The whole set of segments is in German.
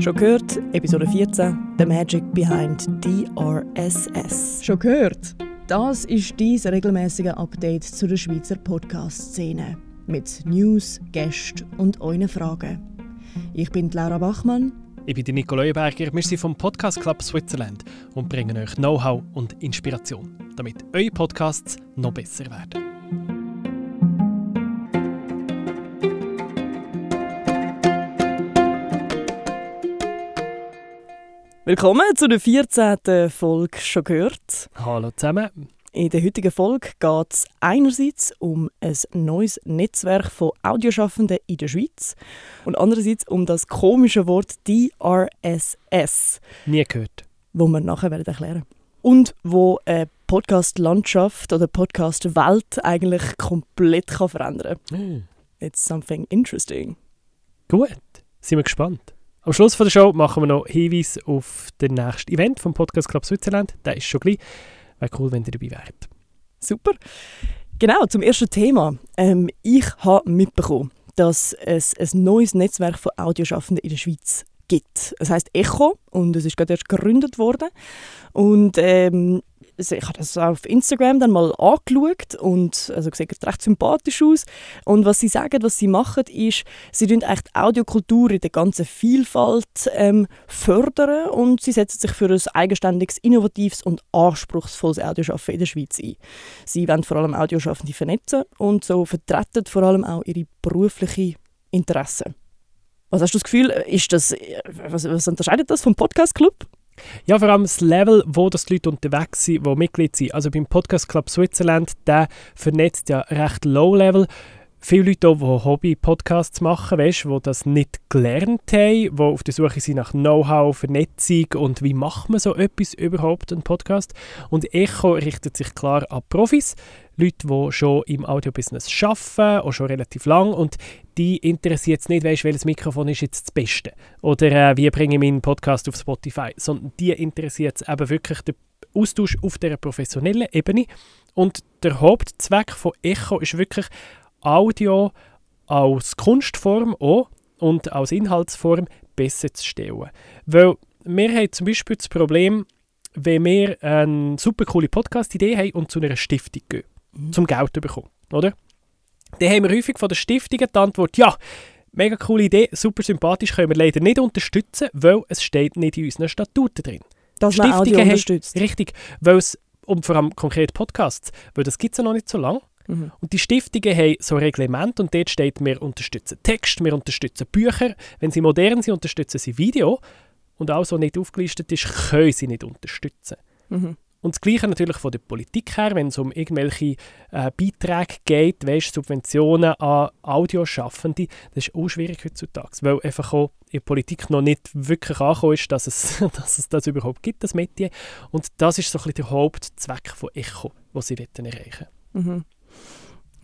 Schon gehört, Episode 14, The Magic Behind DRSS. Schon gehört? Das ist dein regelmäßige Update zu der Schweizer Podcast-Szene. Mit News, Gästen und euren Fragen. Ich bin Laura Bachmann. Ich bin Nico Leuenberger. Wir sind vom Podcast Club Switzerland und bringen euch Know-how und Inspiration, damit eure Podcasts noch besser werden. Willkommen zu der 14. Folge «Schon gehört». Hallo zusammen. In der heutigen Folge geht es einerseits um ein neues Netzwerk von Audioschaffenden in der Schweiz und andererseits um das komische Wort DRSS. Nie gehört. Wo wir nachher werden erklären Und wo eine Podcast-Landschaft oder Podcast-Welt eigentlich komplett kann verändern kann. Mm. It's something interesting. Gut, sind wir gespannt. Am Schluss von der Show machen wir noch Hinweis auf das nächste Event vom Podcast Club Switzerland. Der ist schon gleich. Wäre cool, wenn ihr dabei wärt. Super. Genau, zum ersten Thema. Ähm, ich habe mitbekommen, dass es ein neues Netzwerk von Audioschaffenden in der Schweiz gibt. Es heißt Echo und es ist gerade erst gegründet worden. Und ähm, ich habe das auf Instagram dann mal angeschaut und also sieht recht sympathisch aus. Und was sie sagen, was sie machen, ist, sie fördern echt Audiokultur in der ganzen Vielfalt ähm, fördern und sie setzen sich für ein eigenständiges, innovatives und anspruchsvolles Audioschaffen in der Schweiz ein. Sie wollen vor allem Audioschaffende vernetzen und so vertreten vor allem auch ihre beruflichen Interessen. Was hast du das Gefühl, ist das, was, was unterscheidet das vom Podcast Club? Ja, vor allem das Level, wo das die Leute unterwegs sind, die Mitglied sind. Also beim Podcast Club Switzerland, der vernetzt ja recht low-level. Viele Leute, die Hobby-Podcasts machen, weißt, die das nicht gelernt haben, die auf der Suche sind nach Know-how, Vernetzung und wie macht man so etwas überhaupt, einen Podcast. Und Echo richtet sich klar an Profis, Leute, die schon im Audiobusiness arbeiten, auch schon relativ lang und die interessiert es nicht, weißt, welches Mikrofon ist jetzt das Beste oder äh, wie bringe ich meinen Podcast auf Spotify, sondern die interessiert es eben wirklich der Austausch auf der professionellen Ebene und der Hauptzweck von Echo ist wirklich Audio als Kunstform auch und als Inhaltsform besser zu stellen. Weil wir haben zum Beispiel das Problem, wenn wir eine super coole Podcast-Idee haben und zu einer Stiftung gehen, mhm. zum Geld zu bekommen, oder? Dann haben wir häufig von der Stiftung die Antwort, ja, mega coole Idee, super sympathisch, können wir leider nicht unterstützen, weil es steht nicht in unseren Statuten drin. Dass man Audio unterstützt. Richtig, weil es, und vor allem konkret Podcasts, weil das gibt es ja noch nicht so lange, Mhm. Und die Stiftungen haben so Reglement und dort steht, wir unterstützen Text, wir unterstützen Bücher. Wenn sie modern sind, unterstützen sie Video. Und alles, was nicht aufgelistet ist, können sie nicht unterstützen. Mhm. Und das Gleiche natürlich von der Politik her, wenn es um irgendwelche äh, Beiträge geht, weißt, Subventionen an Audioschaffende, das ist auch schwierig heutzutage, weil einfach auch in der Politik noch nicht wirklich angekommen ist, dass es, dass es das überhaupt gibt, das Medien. Und das ist so ein bisschen der Hauptzweck von Echo, was sie erreichen wollen. Mhm.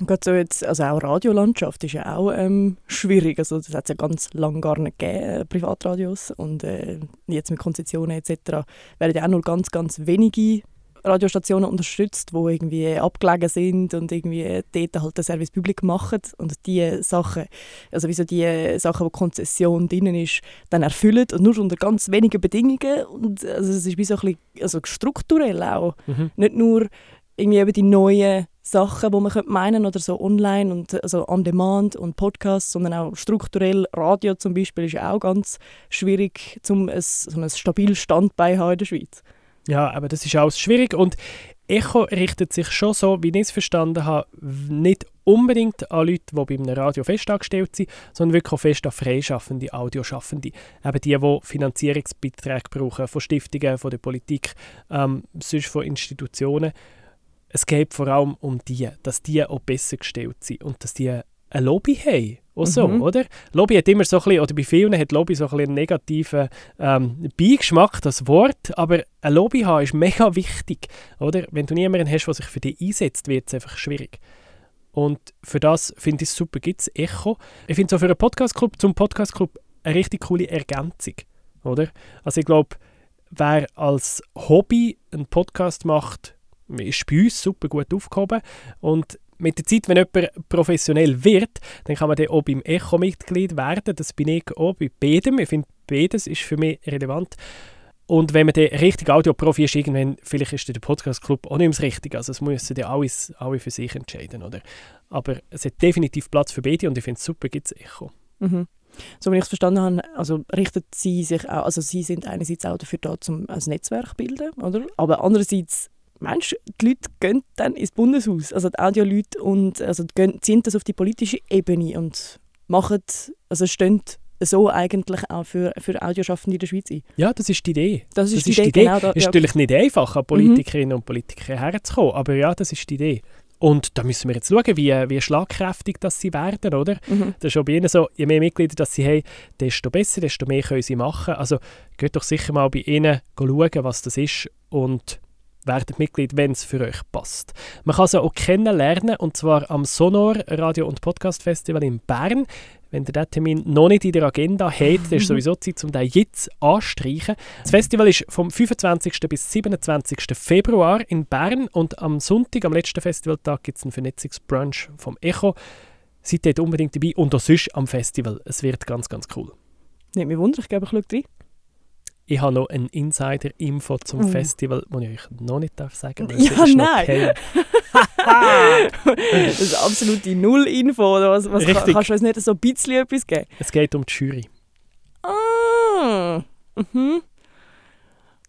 Und gerade so jetzt, also auch Radiolandschaft ist ja auch ähm, schwierig. Also das hat es ja ganz lange gar nicht gegeben, äh, Privatradios. Und äh, jetzt mit Konzessionen etc. werden ja auch nur ganz, ganz wenige Radiostationen unterstützt, die irgendwie abgelegen sind und irgendwie dort halt den Service Public machen und die Sachen, also wie so die Sachen, wo Konzession drin ist, dann erfüllen und nur unter ganz wenigen Bedingungen und also es ist wie so ein bisschen also strukturell auch, mhm. nicht nur irgendwie eben die neuen Sachen, die man meinen oder so online und also on demand und Podcasts, sondern auch strukturell Radio zum Beispiel ist auch ganz schwierig, um ein, so ein stabiles Standbein in der Schweiz. Ja, aber das ist auch schwierig und Echo richtet sich schon so, wie ich es verstanden habe, nicht unbedingt an Leute, die bei einem Radio festangestellt sind, sondern wirklich auch fest an freischaffende Audioschaffende. Eben die, die Finanzierungsbeiträge brauchen von Stiftungen, von der Politik, ähm, sonst von Institutionen es geht vor allem um die, dass die auch besser gestellt sind und dass die ein Lobby haben. Auch so, mhm. oder? Lobby hat immer so ein bisschen, oder bei vielen hat Lobby so ein bisschen einen negativen ähm, Beigeschmack, das Wort, aber ein Lobby haben ist mega wichtig, oder? Wenn du niemanden hast, der sich für dich einsetzt, wird es einfach schwierig. Und für das finde ich es super, gibt es Echo. Ich finde so für einen Podcast-Club, zum Podcast-Club eine richtig coole Ergänzung, oder? Also ich glaube, wer als Hobby einen Podcast macht, ist bei uns super gut aufgehoben. Und mit der Zeit, wenn jemand professionell wird, dann kann man dann auch beim Echo Mitglied werden. Das bin ich auch bei beidem. Ich finde beides ist für mich relevant. Und wenn man der richtige Audioprofi ist, irgendwann, vielleicht ist der Podcast-Club auch nicht mehr das Richtige. Also es müssen ja alles, alle für sich entscheiden, oder? Aber es hat definitiv Platz für beide und ich finde es super, gibt es Echo. Mhm. So wie ich es verstanden habe, also richtet sie sich auch, also sie sind einerseits auch dafür da, um ein Netzwerk zu bilden, oder? Aber andererseits, Mensch, die Leute gehen dann ins Bundeshaus, also die Audioleute und also gehen, ziehen das auf die politische Ebene und machen, also stehen so eigentlich auch für, für Audioschaffende in der Schweiz ein. Ja, das ist die Idee. Das ist, das die, ist Idee, die Idee. Genau da, ist ja. natürlich nicht einfach, an Politikerinnen mhm. und Politiker herzukommen, aber ja, das ist die Idee. Und da müssen wir jetzt schauen, wie, wie schlagkräftig das sie werden, oder? Mhm. Das ist auch bei ihnen so, je mehr Mitglieder das sie haben, desto besser, desto mehr können sie machen. Also geht doch sicher mal bei ihnen schauen, was das ist und werdet Mitglied, wenn es für euch passt. Man kann sie auch kennenlernen, und zwar am Sonor Radio- und Podcast Festival in Bern. Wenn ihr diesen Termin noch nicht in der Agenda habt, dann ist sowieso Zeit, um den jetzt anzustreichen. Das Festival ist vom 25. bis 27. Februar in Bern und am Sonntag, am letzten Festivaltag, gibt es einen Vernetzungsbrunch vom Echo. Seid dort unbedingt dabei und auch sonst am Festival. Es wird ganz, ganz cool. Nicht mich Wunder, ich glaube, ich schaue rein. Ich habe noch eine Insider-Info zum mm. Festival, die ich euch noch nicht darf sagen darf. Ja, nein. das ist absolut die Null-Info. was, was kann, kannst du uns nicht so ein bisschen etwas geben? Es geht um die Jury. Ah. Mhm.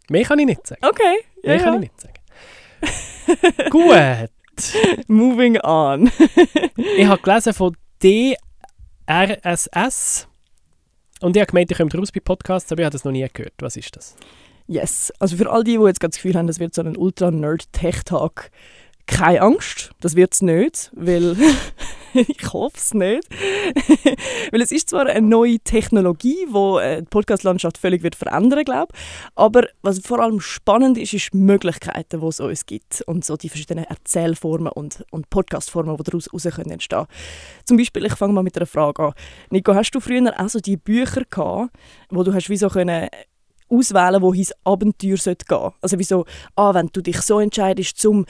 Mehr kann ich nicht sagen. Okay. Ja, Mehr kann ja. ich nicht sagen. Gut. Moving on. ich habe gelesen von DRSS. Und ich habe gemeint, ich komme raus bei Podcasts, aber ich habe das noch nie gehört. Was ist das? Yes. Also für all die, die jetzt das Gefühl haben, das wird so ein Ultra-Nerd-Tech-Talk, keine Angst, das wird es nicht, weil ich hoffe es nicht. weil es ist zwar eine neue Technologie, die äh, die Podcast-Landschaft völlig wird verändern glaube aber was vor allem spannend ist, ist die Möglichkeiten, die es uns gibt und so die verschiedenen Erzählformen und, und Podcast-Formen, die daraus entstehen können Zum Beispiel, ich fange mal mit einer Frage an. Nico, hast du früher auch so die Bücher gehabt, wo du hast wie so können auswählen, wo ins Abenteuer gehen sollte. Also wie so, ah, wenn du dich so entscheidest, um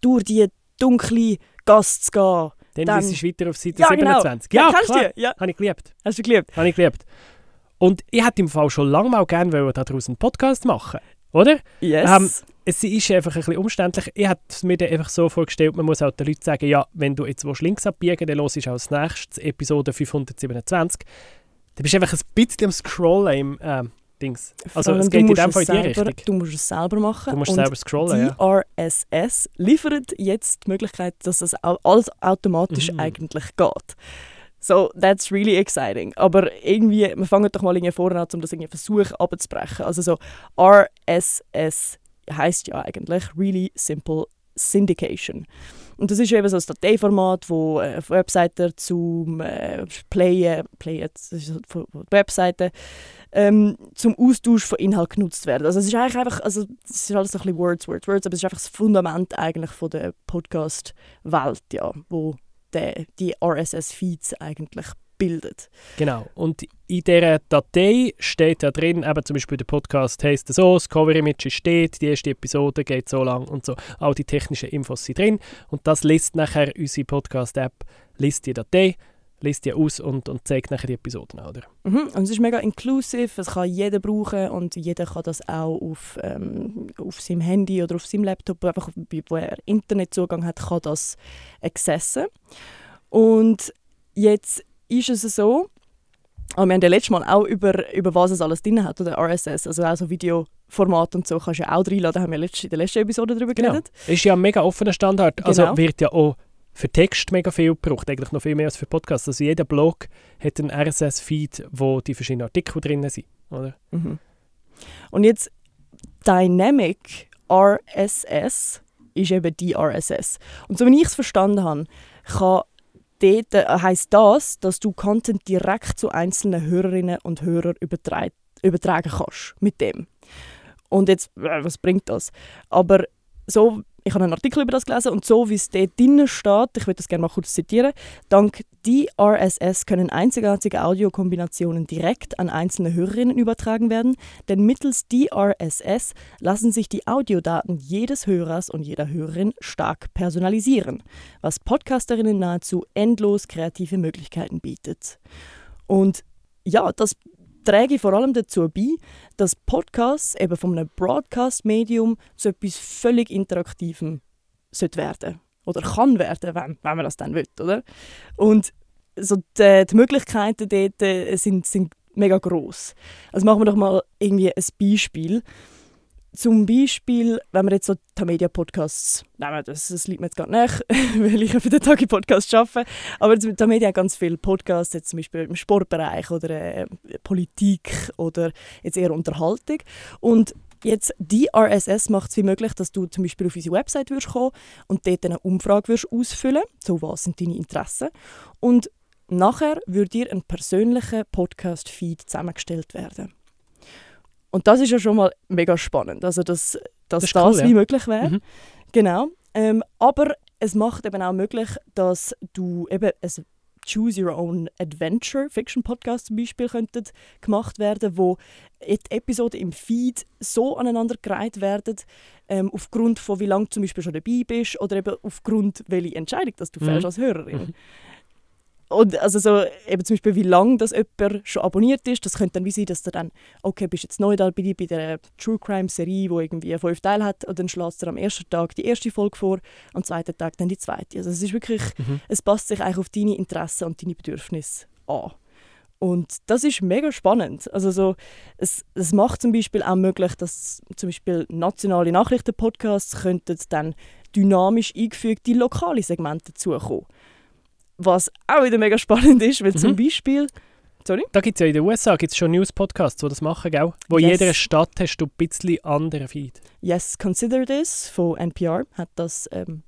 durch die dunkle Gasse zu gehen. Dann, dann du weiter auf Seite ja, 27. Genau. Ja, ja klar. Du? Ja. Habe ich geliebt. Hast du geliebt? Habe ich geliebt. Und ich hätte im Fall schon lange mal gerne daraus einen Podcast machen oder? Yes. Ähm, es ist einfach ein bisschen umständlich. Ich es mir einfach so vorgestellt, man muss auch den Leuten sagen, ja, wenn du jetzt links abbiegen dann hörst du als nächstes Episode 527. Dann bist du einfach ein bisschen am Scrollen im, äh, Dings. Also es geht in dem Fall in die selber, Richtung. Du musst es selber machen. Du musst und selber scrollen, die ja. RSS liefert jetzt die Möglichkeit, dass das alles automatisch mhm. eigentlich geht. So, that's really exciting. Aber irgendwie, wir fangen doch mal irgendwie vorne an, um das irgendwie versuchen abzubrechen. Also so RSS heißt ja eigentlich Really Simple Syndication. Und das ist eben so ein Dateiformat, wo äh, Webseiten zum äh, Playen, Playen das ist von Webseiten, ähm, zum Austausch von Inhalt genutzt werden. Also es ist eigentlich einfach, also es ist alles so ein bisschen Words, Words, Words, aber es ist einfach das Fundament eigentlich von der Podcast-Welt, ja, wo der, die RSS-Feeds eigentlich bildet. Genau. Und in dieser Datei steht da drin, eben zum Beispiel der Podcast heisst so, das Cover-Image steht, die erste Episode geht so lang und so. All die technischen Infos sind drin und das liest nachher unsere Podcast-App, liest die Datei, liest die aus und, und zeigt nachher die Episoden, oder? Mhm. Und es ist mega inclusive, es kann jeder brauchen und jeder kann das auch auf, ähm, auf seinem Handy oder auf seinem Laptop, einfach wo er Internetzugang hat, kann das accessen. Und jetzt ist es so, aber wir haben ja letztes Mal auch über, über was es alles drin hat, oder RSS, also auch so Videoformat und so, kannst du ja auch reinladen, haben wir in der letzten Episode darüber genau. geredet. Ist ja ein mega offener Standard, also genau. wird ja auch für Text mega viel gebraucht, eigentlich noch viel mehr als für Podcasts. Also jeder Blog hat einen RSS-Feed, wo die verschiedenen Artikel drin sind, oder? Mhm. Und jetzt Dynamic RSS ist eben die RSS. Und so wie ich es verstanden habe, kann äh, heisst das, dass du Content direkt zu einzelnen Hörerinnen und Hörern übertragen, übertragen kannst mit dem. Und jetzt, äh, was bringt das? Aber so ich habe einen Artikel über das gelesen und so wie es dort drinnen steht, ich würde das gerne mal kurz zitieren, dank DRSS können einzigartige Audiokombinationen direkt an einzelne Hörerinnen übertragen werden, denn mittels DRSS lassen sich die Audiodaten jedes Hörers und jeder Hörerin stark personalisieren, was Podcasterinnen nahezu endlos kreative Möglichkeiten bietet. Und ja, das träge vor allem dazu bei, dass Podcasts eben von einem Broadcast-Medium zu etwas völlig Interaktivem werden oder kann werden, wenn, wenn man das dann will, oder? Und so die, die Möglichkeiten dort äh, sind, sind mega groß. Also machen wir doch mal irgendwie ein Beispiel. Zum Beispiel, wenn wir jetzt so Tamedia-Podcasts nehmen, das, das liegt mir jetzt gar nicht, weil ich für den Tagi Podcast arbeite, aber Tamedia hat ganz viele Podcasts, jetzt zum Beispiel im Sportbereich oder äh, Politik oder jetzt eher Unterhaltung. Und Jetzt die RSS macht es wie möglich, dass du zum Beispiel auf unsere Website wirst kommen und dort eine Umfrage wirst ausfüllen. So was sind deine Interessen? Und nachher würde dir ein persönlicher Podcast-Feed zusammengestellt werden. Und das ist ja schon mal mega spannend, also dass, dass das, das cool, wie ja. möglich wäre. Mhm. Genau. Ähm, aber es macht eben auch möglich, dass du eben ein Choose Your Own Adventure Fiction Podcast zum Beispiel könnten gemacht werden, wo die Episoden im Feed so aneinander gereiht werden, ähm, aufgrund von wie lange du zum Beispiel schon dabei bist oder eben aufgrund welche Entscheidung, dass du mhm. fährst als Hörerin. Mhm. Und also so, eben zum Beispiel, wie lange das jemand schon abonniert ist, das könnte dann wie sein, dass du dann, okay, bist jetzt neu da bei, bei der True Crime Serie, die irgendwie fünf Teile hat, und dann schlägst du am ersten Tag die erste Folge vor, am zweiten Tag dann die zweite. Also es ist wirklich, mhm. es passt sich eigentlich auf deine Interessen und deine Bedürfnisse an. Und das ist mega spannend. Also so, es, es macht zum Beispiel auch möglich, dass zum Beispiel nationale Nachrichtenpodcasts könnten dann dynamisch eingefügte lokale Segmente dazukommen. Was auch wieder mega spannend ist, weil mhm. zum Beispiel. Sorry? Da gibt es ja in den USA gibt's schon News-Podcasts, die das machen, gell? Wo yes. in jeder Stadt hast du ein bisschen anderen Feed. Yes, Consider This von NPR hat das, ähm,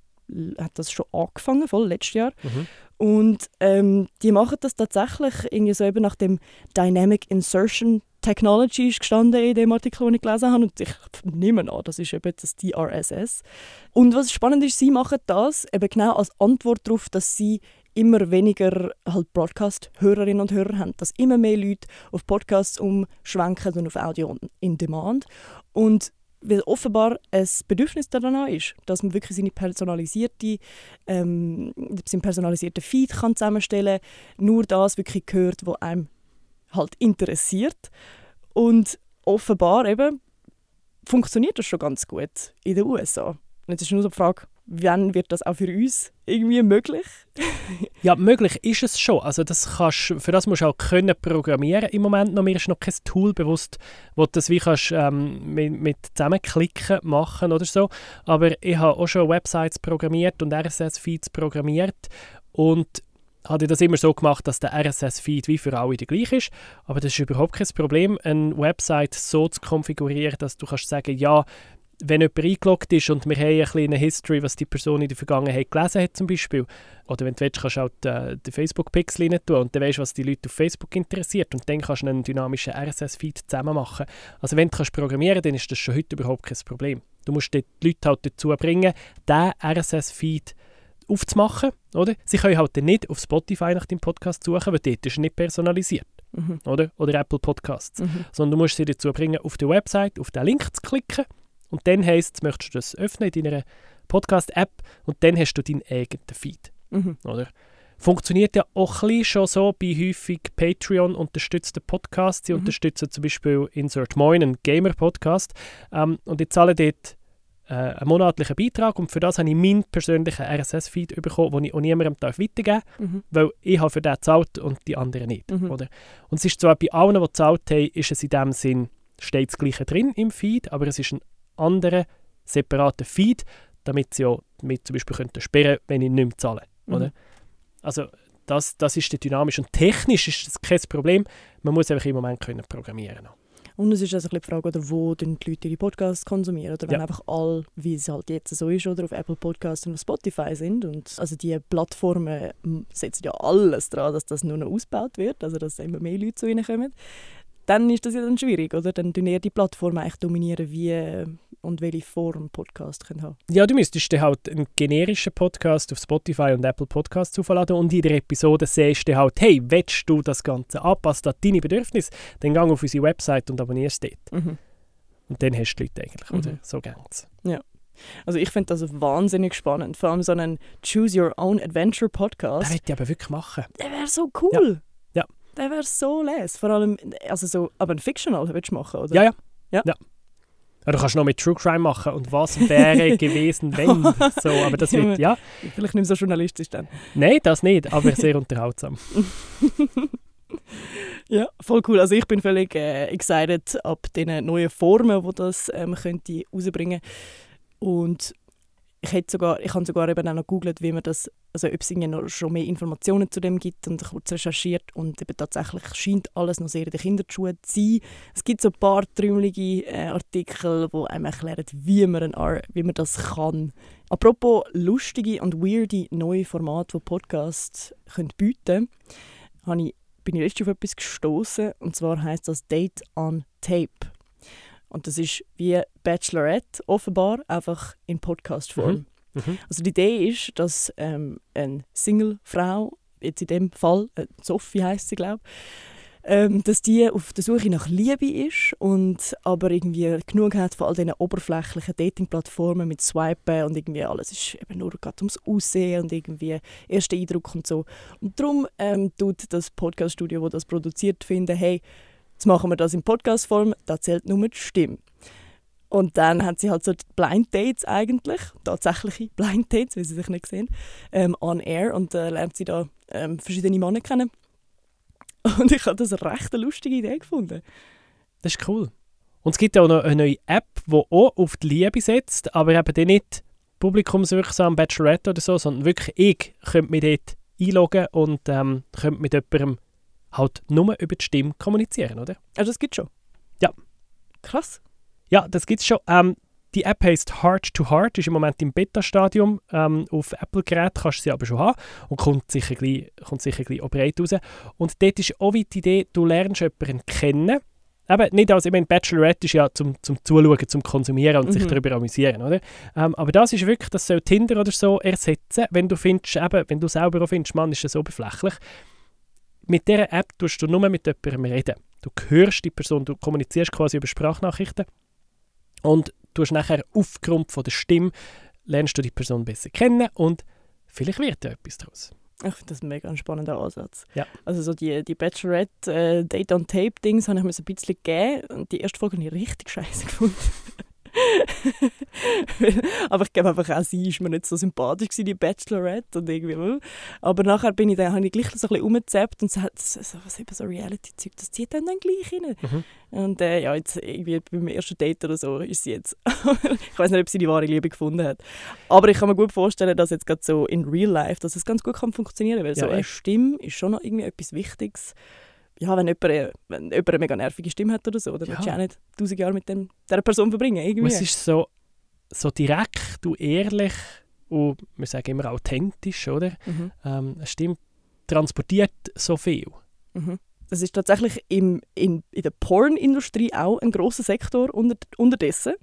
hat das schon angefangen, voll letztes Jahr. Mhm. Und ähm, die machen das tatsächlich irgendwie so eben nach dem Dynamic Insertion Technology ist gestanden in dem Artikel, den ich gelesen habe. Und ich nehme an, das ist eben das DRSS. Und was spannend ist, sie machen das eben genau als Antwort darauf, dass sie immer weniger halt Broadcast-Hörerinnen und Hörer haben, dass immer mehr Leute auf Podcasts umschwenken und auf Audio in Demand. Und weil offenbar ein Bedürfnis daran ist, dass man wirklich seine personalisierte, ähm, seinen personalisierten Feed kann zusammenstellen kann, nur das wirklich gehört, was einem halt interessiert. Und offenbar eben funktioniert das schon ganz gut in den USA. Und jetzt ist nur so die Frage, wann wird das auch für uns irgendwie möglich? Ja, möglich ist es schon. Also das kannst, für das musst du auch können programmieren im Moment noch. Mir ist noch kein Tool bewusst, wo du das wie kannst, ähm, mit, mit Zusammenklicken machen oder so. Aber ich habe auch schon Websites programmiert und RSS-Feeds programmiert und habe das immer so gemacht, dass der RSS-Feed wie für alle der gleiche ist. Aber das ist überhaupt kein Problem, eine Website so zu konfigurieren, dass du kannst sagen, ja, wenn jemand eingeloggt ist und wir haben eine kleine History, was die Person in der Vergangenheit gelesen hat zum Beispiel, oder wenn du willst, kannst du auch den, den Facebook-Pixel rein tun und dann weißt du, was die Leute auf Facebook interessiert und dann kannst du einen dynamischen RSS-Feed zusammen machen. Also wenn du kannst programmieren dann ist das schon heute überhaupt kein Problem. Du musst die Leute halt dazu bringen, diesen RSS-Feed aufzumachen, oder? Sie können halt nicht auf Spotify nach dem Podcast suchen, weil dort ist nicht personalisiert. Mhm. Oder? oder Apple Podcasts. Mhm. Sondern du musst sie dazu bringen, auf der Website auf den Link zu klicken und dann heisst es, möchtest du das öffnen in deiner Podcast-App und dann hast du deinen eigenen Feed. Mhm. Oder? Funktioniert ja auch ein schon so bei häufig Patreon unterstützten Podcasts. Sie mhm. unterstützen zum Beispiel Insert Moin, einen Gamer-Podcast. Ähm, und ich zahle dort äh, einen monatlichen Beitrag und für das habe ich meinen persönlichen RSS-Feed bekommen, den ich auch niemandem darf weitergeben darf, mhm. weil ich habe für den gezahlt und die anderen nicht. Mhm. Oder? Und es ist zwar bei allen, die gezahlt haben, ist es in dem Sinn, steht das Gleiche drin im Feed, aber es ist ein anderen separaten Feed, damit sie ja mit zum Beispiel könnten sperren wenn ich nicht mehr zahle. Mhm. Oder? Also das, das ist dynamisch und technisch ist das kein Problem. Man muss einfach im Moment können programmieren und es ist also die Frage, oder wo die Leute ihre Podcasts konsumieren. Oder wenn ja. einfach alle, wie es halt jetzt so ist, oder auf Apple Podcasts und auf Spotify sind. Und also die Plattformen setzen ja alles daran, dass das nur noch ausgebaut wird, also dass immer mehr Leute zu ihnen kommen. Dann ist das ja dann schwierig, oder? Dann dominieren die Plattformen eigentlich dominieren, wie und welche Form Podcast können haben. Ja, du müsstest dir halt einen generischen Podcast auf Spotify und Apple Podcasts aufladen und in der Episode siehst du halt, hey, willst du das Ganze anpassen an deine Bedürfnisse, dann geh auf unsere Website und abonnierst dort. Mhm. Und dann hast du die Leute eigentlich, mhm. oder? So geht's. Ja. Also ich finde das wahnsinnig spannend. Vor allem so einen Choose Your Own Adventure Podcast. Das würde ich aber wirklich machen. Der wäre so cool. Ja. Der wäre so les. Vor allem, also so, aber ein Fictional willst du machen, oder? Ja, ja. Ja. ja. Ja, du kannst noch mit True Crime machen und was wäre gewesen, wenn. So, aber das wird, ja. Vielleicht nicht so journalistisch dann. Nein, das nicht, aber sehr unterhaltsam. Ja, voll cool. Also ich bin völlig äh, excited ab den neuen Formen, die das ähm, könnte rausbringen Und ich hätte sogar, ich habe sogar eben auch noch gegoogelt, wie man das, also ob es noch schon mehr Informationen zu dem gibt und kurz recherchiert und eben tatsächlich scheint alles noch sehr in den Kinderschuhen zu sein. Es gibt so ein paar trümmelige äh, Artikel, die einem erklären, wie man, ein, wie man das kann. Apropos lustige und weirde neue Formate, die Podcasts können bieten können, bin ich letztens auf etwas gestoßen und zwar heißt das Date on Tape. Und das ist wie Bachelorette offenbar, einfach in Podcast-Form. Mhm. Mhm. Also die Idee ist, dass ähm, eine Single-Frau, jetzt in dem Fall, äh, Sophie heißt sie glaube ähm, dass die auf der Suche nach Liebe ist und aber irgendwie genug hat von all diesen oberflächlichen Dating-Plattformen mit Swipen und irgendwie alles ist eben nur gerade ums Aussehen und irgendwie erster Eindruck und so. Und darum ähm, tut das Podcast-Studio, das das produziert, finden, hey, jetzt machen wir das in Podcast-Form, da zählt nur die Stimme. Und dann hat sie halt so Blind Dates eigentlich, tatsächliche Blind Dates, wie sie sich nicht sehen, ähm, on air und äh, lernt sie da ähm, verschiedene Männer kennen. Und ich habe das eine recht lustige Idee gefunden. Das ist cool. Und es gibt auch noch eine neue App, die auch auf die Liebe setzt, aber eben die nicht publikumswirksam Bachelorette oder so, sondern wirklich ich könnte mich dort einloggen und ähm, könnte mit jemandem halt nur über die Stimme kommunizieren, oder? Also das gibt schon? Ja. Krass. Ja, das gibt es schon. Ähm, die App heißt Heart to Heart, ist im Moment im Beta-Stadium. Ähm, auf Apple-Geräten kannst du sie aber schon haben und kommt sicher gleich, kommt sicher gleich breit raus. Und dort ist auch die Idee, du lernst jemanden kennen. Eben, nicht als, ich meine, Bachelorette ist ja zum, zum Zuschauen, zum Konsumieren und mhm. sich darüber amüsieren, oder? Ähm, aber das ist wirklich, das soll Tinder oder so ersetzen, wenn du findest, eben, wenn du selber auch findest, Mann, ist das oberflächlich. Mit dieser App tust du nur mit jemandem reden. Du hörst die Person, du kommunizierst quasi über Sprachnachrichten und du hast nachher aufgrund von der Stimme lernst du die Person besser kennen und vielleicht wird da etwas daraus. Ich finde das ein mega spannender Ansatz. Ja. Also so die, die Bachelorette äh, Date on Tape Dings habe ich mir so ein bisschen gegeben und die erste Folge habe ich richtig scheiße gefunden. aber ich glaube einfach auch sie ist mir nicht so sympathisch gewesen, die Bachelorette und irgendwie. Aber nachher bin ich dann, habe ich gleich so ein bisschen umgezappt und so, so, was eben so Reality-Zeug, das zieht dann, dann gleich rein. Mhm. Und äh, ja, jetzt irgendwie beim ersten Date oder so ist sie jetzt. ich weiß nicht, ob sie die wahre Liebe gefunden hat. Aber ich kann mir gut vorstellen, dass jetzt gerade so in Real Life, dass es ganz gut kann funktionieren, weil ja, so eine Stimme ist schon noch irgendwie etwas Wichtiges ja, wenn jemand, äh, wenn jemand eine mega nervige Stimme hat oder so, dann ja. willst du auch nicht tausend Jahre mit dem, dieser Person verbringen. Irgendwie. Es ist so, so direkt und ehrlich und wir sagen immer authentisch, oder? Mhm. Ähm, eine Stimme transportiert so viel. Mhm. Das ist tatsächlich im, in, in der Pornindustrie auch ein großer Sektor unter, unterdessen.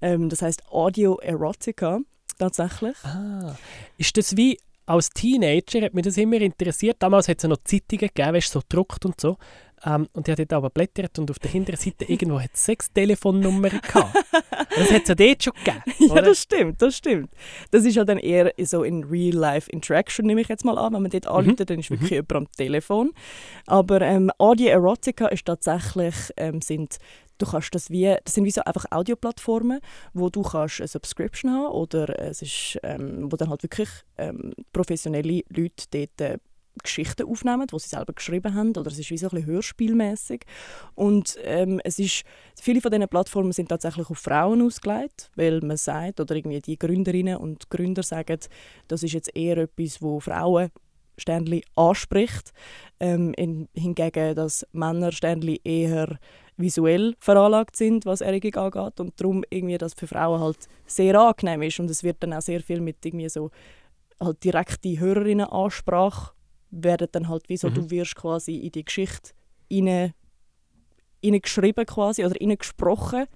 Ähm, das heißt Audio Erotica tatsächlich. Ah, ist das wie als Teenager hat mich das immer interessiert. Damals hat es ja noch Zeitungen gegeben, weißt, so gedruckt und so. Ähm, und ich habe dort aber blättert und auf der hinteren Seite irgendwo hat es sechs Telefonnummern gehabt. das hat es ja dort schon gegeben. Oder? Ja, das stimmt, das stimmt. Das ist ja dann eher so in Real-Life-Interaction, nehme ich jetzt mal an. Wenn man dort mhm. anruft, dann ist wirklich mhm. jemand am Telefon. Aber ähm, Audio Erotica ist tatsächlich, ähm, sind du kannst das wie, das sind wie so einfach Audioplattformen, wo du kannst eine Subscription haben oder es ist, ähm, wo dann halt wirklich ähm, professionelle Leute dort äh, Geschichten aufnehmen, die sie selber geschrieben haben, oder es ist wie so ein bisschen hörspielmäßig. Und ähm, es ist, viele von diesen Plattformen sind tatsächlich auf Frauen ausgelegt, weil man sagt, oder irgendwie die Gründerinnen und Gründer sagen, das ist jetzt eher etwas, wo Frauen Sternli anspricht, ähm, in, hingegen, dass Männer Sternli eher visuell veranlagt sind, was Erregung angeht und darum irgendwie das für Frauen halt sehr angenehm ist und es wird dann auch sehr viel mit irgendwie so halt direkte Hörerinnen-Ansprache werden dann halt wie so, mhm. du wirst quasi in die Geschichte rein, geschrieben quasi oder gesprochen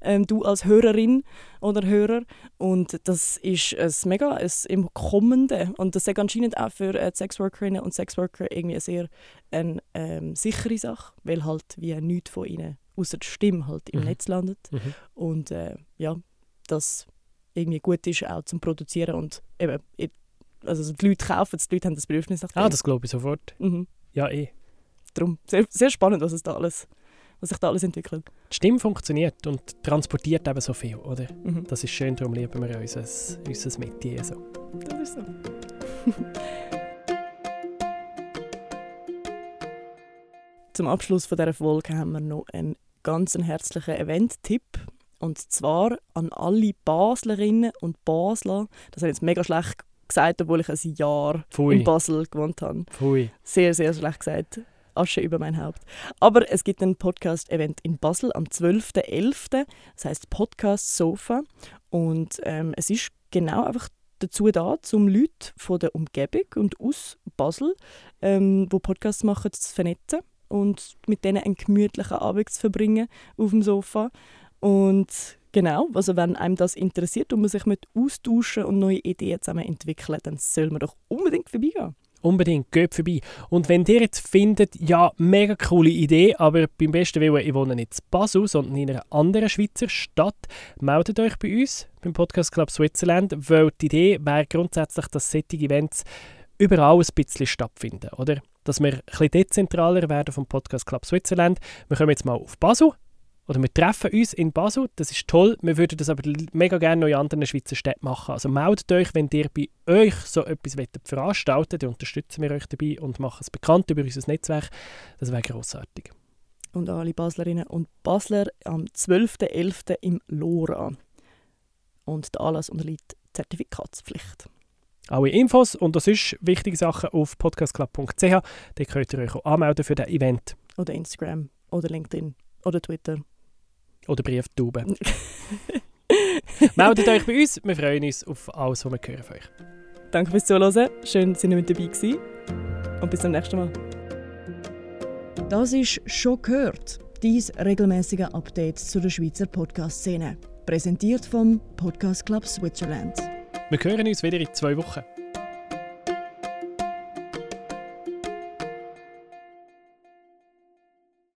ähm, du als Hörerin oder Hörer. Und das ist ein mega ein, im Kommenden. Und das ist anscheinend auch für äh, Sexworkerinnen und Sexworker irgendwie eine sehr eine, ähm, sichere Sache, weil halt wie nichts von ihnen, außer die Stimme, halt im mhm. Netz landet. Mhm. Und äh, ja, das irgendwie gut ist auch zum Produzieren und eben, also die Leute kaufen es, die Leute haben das Bedürfnis nach Ah, das glaube ich sofort. Mhm. Ja, eh. darum sehr, sehr spannend, was, es da alles, was sich da alles entwickelt. Die Stimme funktioniert und transportiert eben so viel, oder? Mhm. Das ist schön, darum lieben wir unser, unser Metier so. Das ist so. Zum Abschluss von dieser Folge haben wir noch einen ganz herzlichen Event-Tipp. Und zwar an alle Baslerinnen und Basler. Das habe ich jetzt mega schlecht gesagt, obwohl ich ein Jahr Pfui. in Basel gewohnt habe. Pfui. Sehr, sehr schlecht gesagt. Asche über mein Haupt. Aber es gibt ein Podcast-Event in Basel am 12.11. Das heißt Podcast Sofa. Und ähm, es ist genau einfach dazu da, um Leute von der Umgebung und aus Basel, ähm, wo Podcasts machen, zu vernetzen und mit denen einen gemütlichen Abend zu verbringen auf dem Sofa. Und genau, also wenn einem das interessiert und man sich mit austauschen und neue Ideen zusammen entwickeln, dann soll man doch unbedingt vorbeigehen. Unbedingt, geht vorbei. Und wenn ihr jetzt findet, ja, mega coole Idee, aber beim besten Willen, ich wohne nicht in Basel, sondern in einer anderen Schweizer Stadt, meldet euch bei uns, beim Podcast Club Switzerland, weil die Idee wäre grundsätzlich, dass solche Events überall ein bisschen stattfinden, oder? Dass wir ein bisschen dezentraler werden vom Podcast Club Switzerland. Wir kommen jetzt mal auf Basel, oder wir treffen uns in Basel, das ist toll. Wir würden das aber mega gerne noch in anderen Schweizer Städten machen. Also meldet euch, wenn ihr bei euch so etwas veranstalten wollt, dann unterstützen wir euch dabei und machen es bekannt über unser Netzwerk. Das wäre grossartig. Und alle Baslerinnen und Basler am 12.11. im Lora. Und der Anlass unterliegt Zertifikatspflicht. Alle Infos und das ist wichtige Sachen auf podcastclub.ch. Da könnt ihr euch auch anmelden für das Event. Oder Instagram, oder LinkedIn, oder Twitter. Oder Brieftauben. Meldet euch bei uns, wir freuen uns auf alles, was wir hören von euch. Danke fürs Zuhören, schön, dass ihr mit dabei gewesen. Und bis zum nächsten Mal. Das ist «Schon gehört», dies regelmäßige Update zu der Schweizer Podcast-Szene. Präsentiert vom Podcast Club Switzerland. Wir hören uns wieder in zwei Wochen.